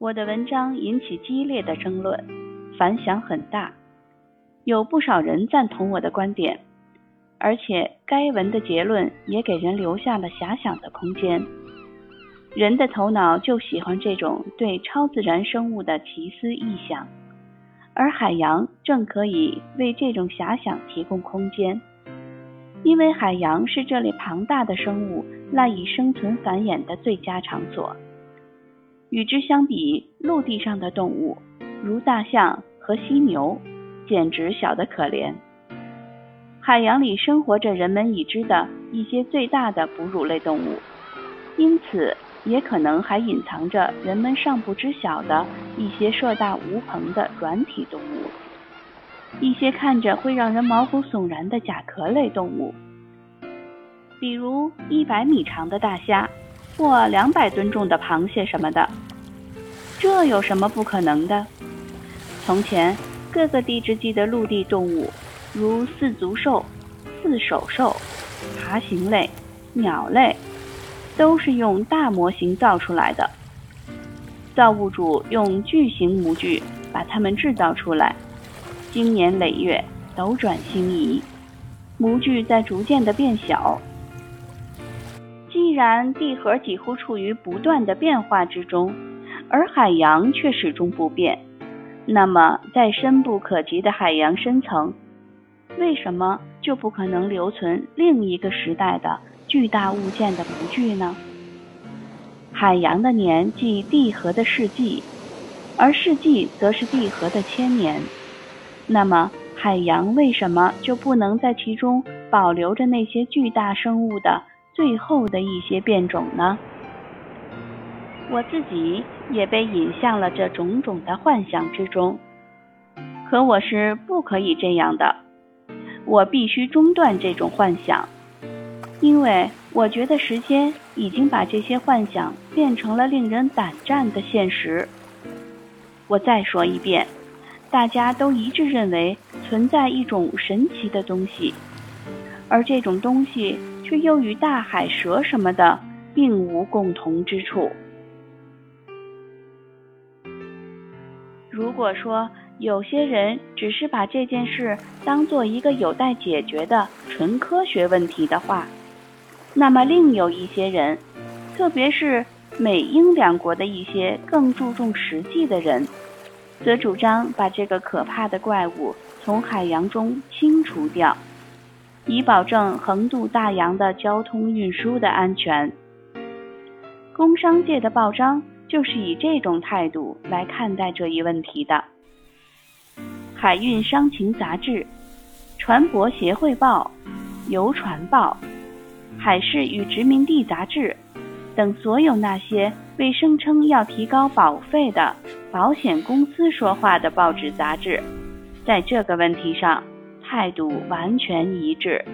我的文章引起激烈的争论，反响很大，有不少人赞同我的观点，而且该文的结论也给人留下了遐想的空间。人的头脑就喜欢这种对超自然生物的奇思异想，而海洋正可以为这种遐想提供空间，因为海洋是这类庞大的生物赖以生存繁衍的最佳场所。与之相比，陆地上的动物，如大象和犀牛，简直小得可怜。海洋里生活着人们已知的一些最大的哺乳类动物，因此。也可能还隐藏着人们尚不知晓的一些硕大无朋的软体动物，一些看着会让人毛骨悚然的甲壳类动物，比如一百米长的大虾或两百吨重的螃蟹什么的。这有什么不可能的？从前，各个地质纪的陆地动物，如四足兽、四手兽、爬行类、鸟类。都是用大模型造出来的，造物主用巨型模具把它们制造出来，经年累月，斗转星移，模具在逐渐的变小。既然地核几乎处于不断的变化之中，而海洋却始终不变，那么在深不可及的海洋深层，为什么就不可能留存另一个时代的？巨大物件的模具呢？海洋的年即地核的世纪，而世纪则是地核的千年。那么，海洋为什么就不能在其中保留着那些巨大生物的最后的一些变种呢？我自己也被引向了这种种的幻想之中。可我是不可以这样的，我必须中断这种幻想。因为我觉得时间已经把这些幻想变成了令人胆战的现实。我再说一遍，大家都一致认为存在一种神奇的东西，而这种东西却又与大海蛇什么的并无共同之处。如果说有些人只是把这件事当做一个有待解决的纯科学问题的话，那么，另有一些人，特别是美英两国的一些更注重实际的人，则主张把这个可怕的怪物从海洋中清除掉，以保证横渡大洋的交通运输的安全。工商界的报章就是以这种态度来看待这一问题的，《海运商情杂志》《船舶协会报》《游船报》。《海事与殖民地杂志》等所有那些为声称要提高保费的保险公司说话的报纸杂志，在这个问题上态度完全一致。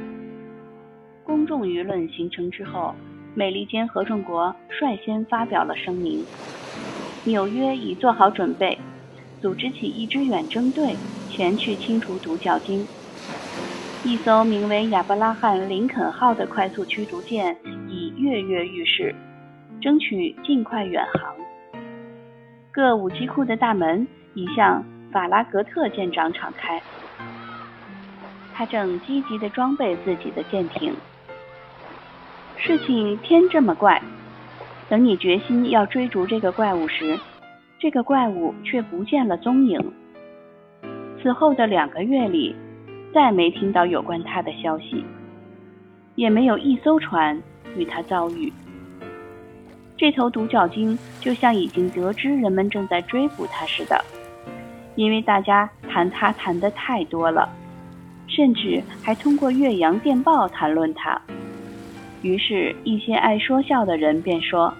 公众舆论形成之后，美利坚合众国率先发表了声明。纽约已做好准备，组织起一支远征队前去清除独角鲸。一艘名为“亚伯拉罕·林肯号”的快速驱逐舰已跃跃欲试，争取尽快远航。各武器库的大门已向法拉格特舰长敞开，他正积极地装备自己的舰艇。事情偏这么怪，等你决心要追逐这个怪物时，这个怪物却不见了踪影。此后的两个月里。再没听到有关他的消息，也没有一艘船与他遭遇。这头独角鲸就像已经得知人们正在追捕它似的，因为大家谈它谈的太多了，甚至还通过岳阳电报谈论它。于是，一些爱说笑的人便说：“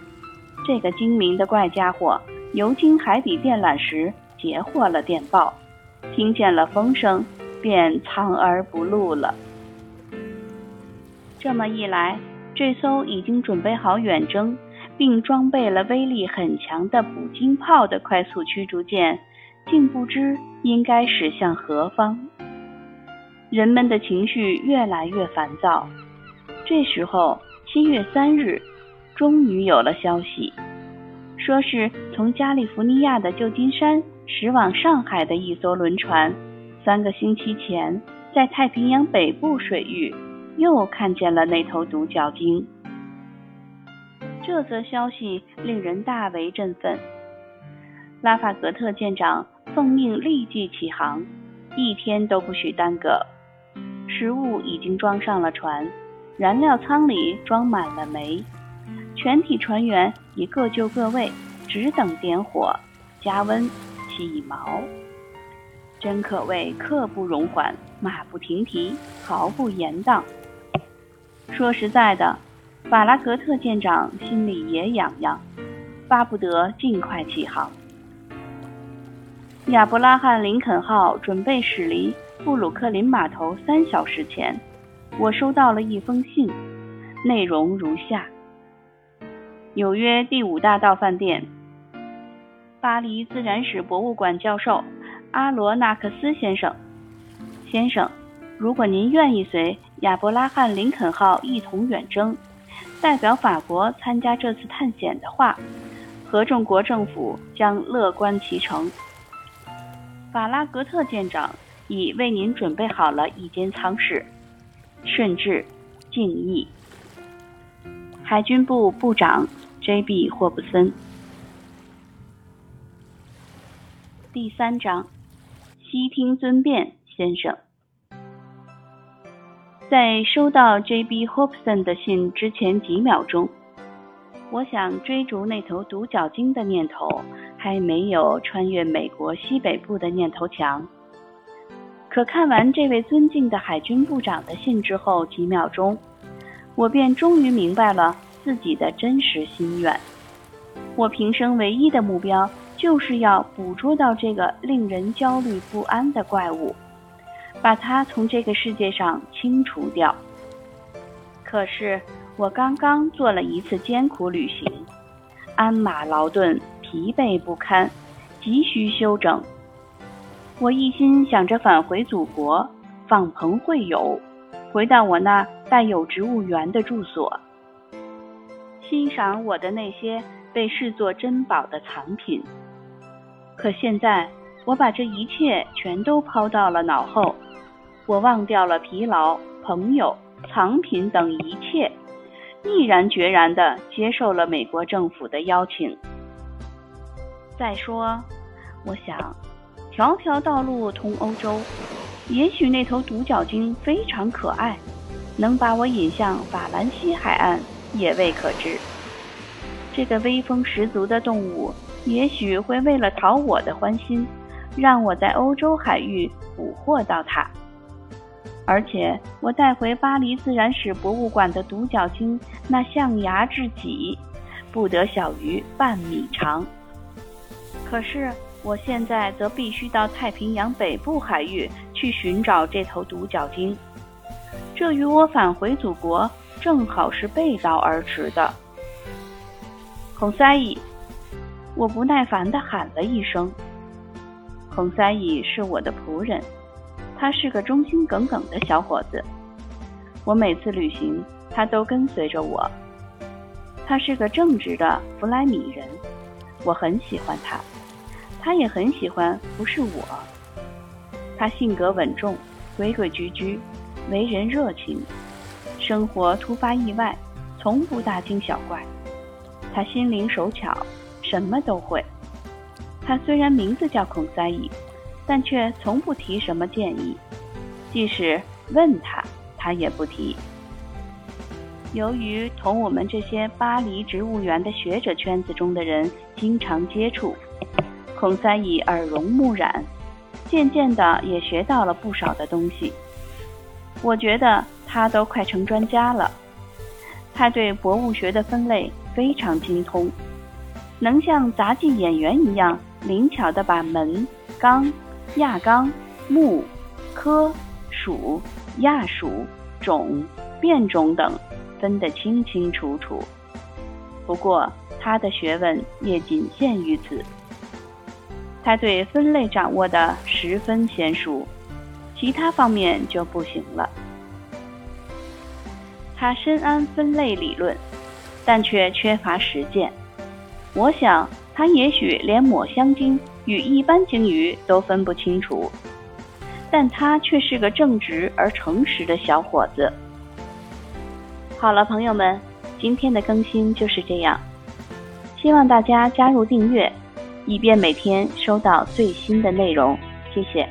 这个精明的怪家伙游经海底电缆时截获了电报，听见了风声。”便藏而不露了。这么一来，这艘已经准备好远征，并装备了威力很强的捕鲸炮的快速驱逐舰，竟不知应该驶向何方。人们的情绪越来越烦躁。这时候，七月三日，终于有了消息，说是从加利福尼亚的旧金山驶往上海的一艘轮船，三个星期前在太平洋北部水域又看见了那头独角鲸。这则消息令人大为振奋。拉法格特舰长奉命立即起航，一天都不许耽搁。食物已经装上了船，燃料舱里装满了煤。全体船员已各就各位，只等点火、加温、起锚。真可谓刻不容缓，马不停蹄，毫不延宕。说实在的，法拉格特舰长心里也痒痒，巴不得尽快起航。亚伯拉罕·林肯号准备驶离布鲁克林码头三小时前，我收到了一封信，内容如下。纽约第五大道饭店，巴黎自然史博物馆教授阿罗纳克斯先生。先生，如果您愿意随亚伯拉罕·林肯号一同远征，代表法国参加这次探险的话，合众国政府将乐观其成。法拉格特舰长已为您准备好了一间舱室，甚至敬意。海军部部长。J.B. 霍布森。第三章，悉听尊便，先生。在收到 J.B. 霍布森的信之前几秒钟，我想追逐那头独角鲸的念头还没有穿越美国西北部的念头强。可看完这位尊敬的海军部长的信之后几秒钟，我便终于明白了。自己的真实心愿，我平生唯一的目标就是要捕捉到这个令人焦虑不安的怪物，把它从这个世界上清除掉。可是我刚刚做了一次艰苦旅行，鞍马劳顿，疲惫不堪，急需休整。我一心想着返回祖国，访朋会友，回到我那带有植物园的住所。欣赏我的那些被视作珍宝的藏品，可现在我把这一切全都抛到了脑后，我忘掉了疲劳、朋友、藏品等一切，毅然决然地接受了美国政府的邀请。再说，我想，条条道路通欧洲，也许那头独角鲸非常可爱，能把我引向法兰西海岸。也未可知，这个威风十足的动物，也许会为了讨我的欢心，让我在欧洲海域捕获到它。而且，我带回巴黎自然史博物馆的独角鲸，那象牙之脊，不得小于半米长。可是，我现在则必须到太平洋北部海域去寻找这头独角鲸，这与我返回祖国。正好是背道而驰的，孔塞伊，我不耐烦地喊了一声。孔塞伊是我的仆人，他是个忠心耿耿的小伙子。我每次旅行，他都跟随着我。他是个正直的弗莱米人，我很喜欢他，他也很喜欢不是我。他性格稳重，规规矩矩，为人热情。生活突发意外，从不大惊小怪。他心灵手巧，什么都会。他虽然名字叫孔塞伊，但却从不提什么建议，即使问他，他也不提。由于同我们这些巴黎植物园的学者圈子中的人经常接触，孔塞伊耳濡目染，渐渐的也学到了不少的东西。我觉得。他都快成专家了，他对博物学的分类非常精通，能像杂技演员一样灵巧地把门、纲、亚纲、目、科、属、亚属、种、变种等分得清清楚楚。不过，他的学问也仅限于此。他对分类掌握的十分娴熟，其他方面就不行了。他深谙分类理论，但却缺乏实践。我想他也许连抹香鲸与一般鲸鱼都分不清楚，但他却是个正直而诚实的小伙子。好了，朋友们，今天的更新就是这样，希望大家加入订阅，以便每天收到最新的内容。谢谢。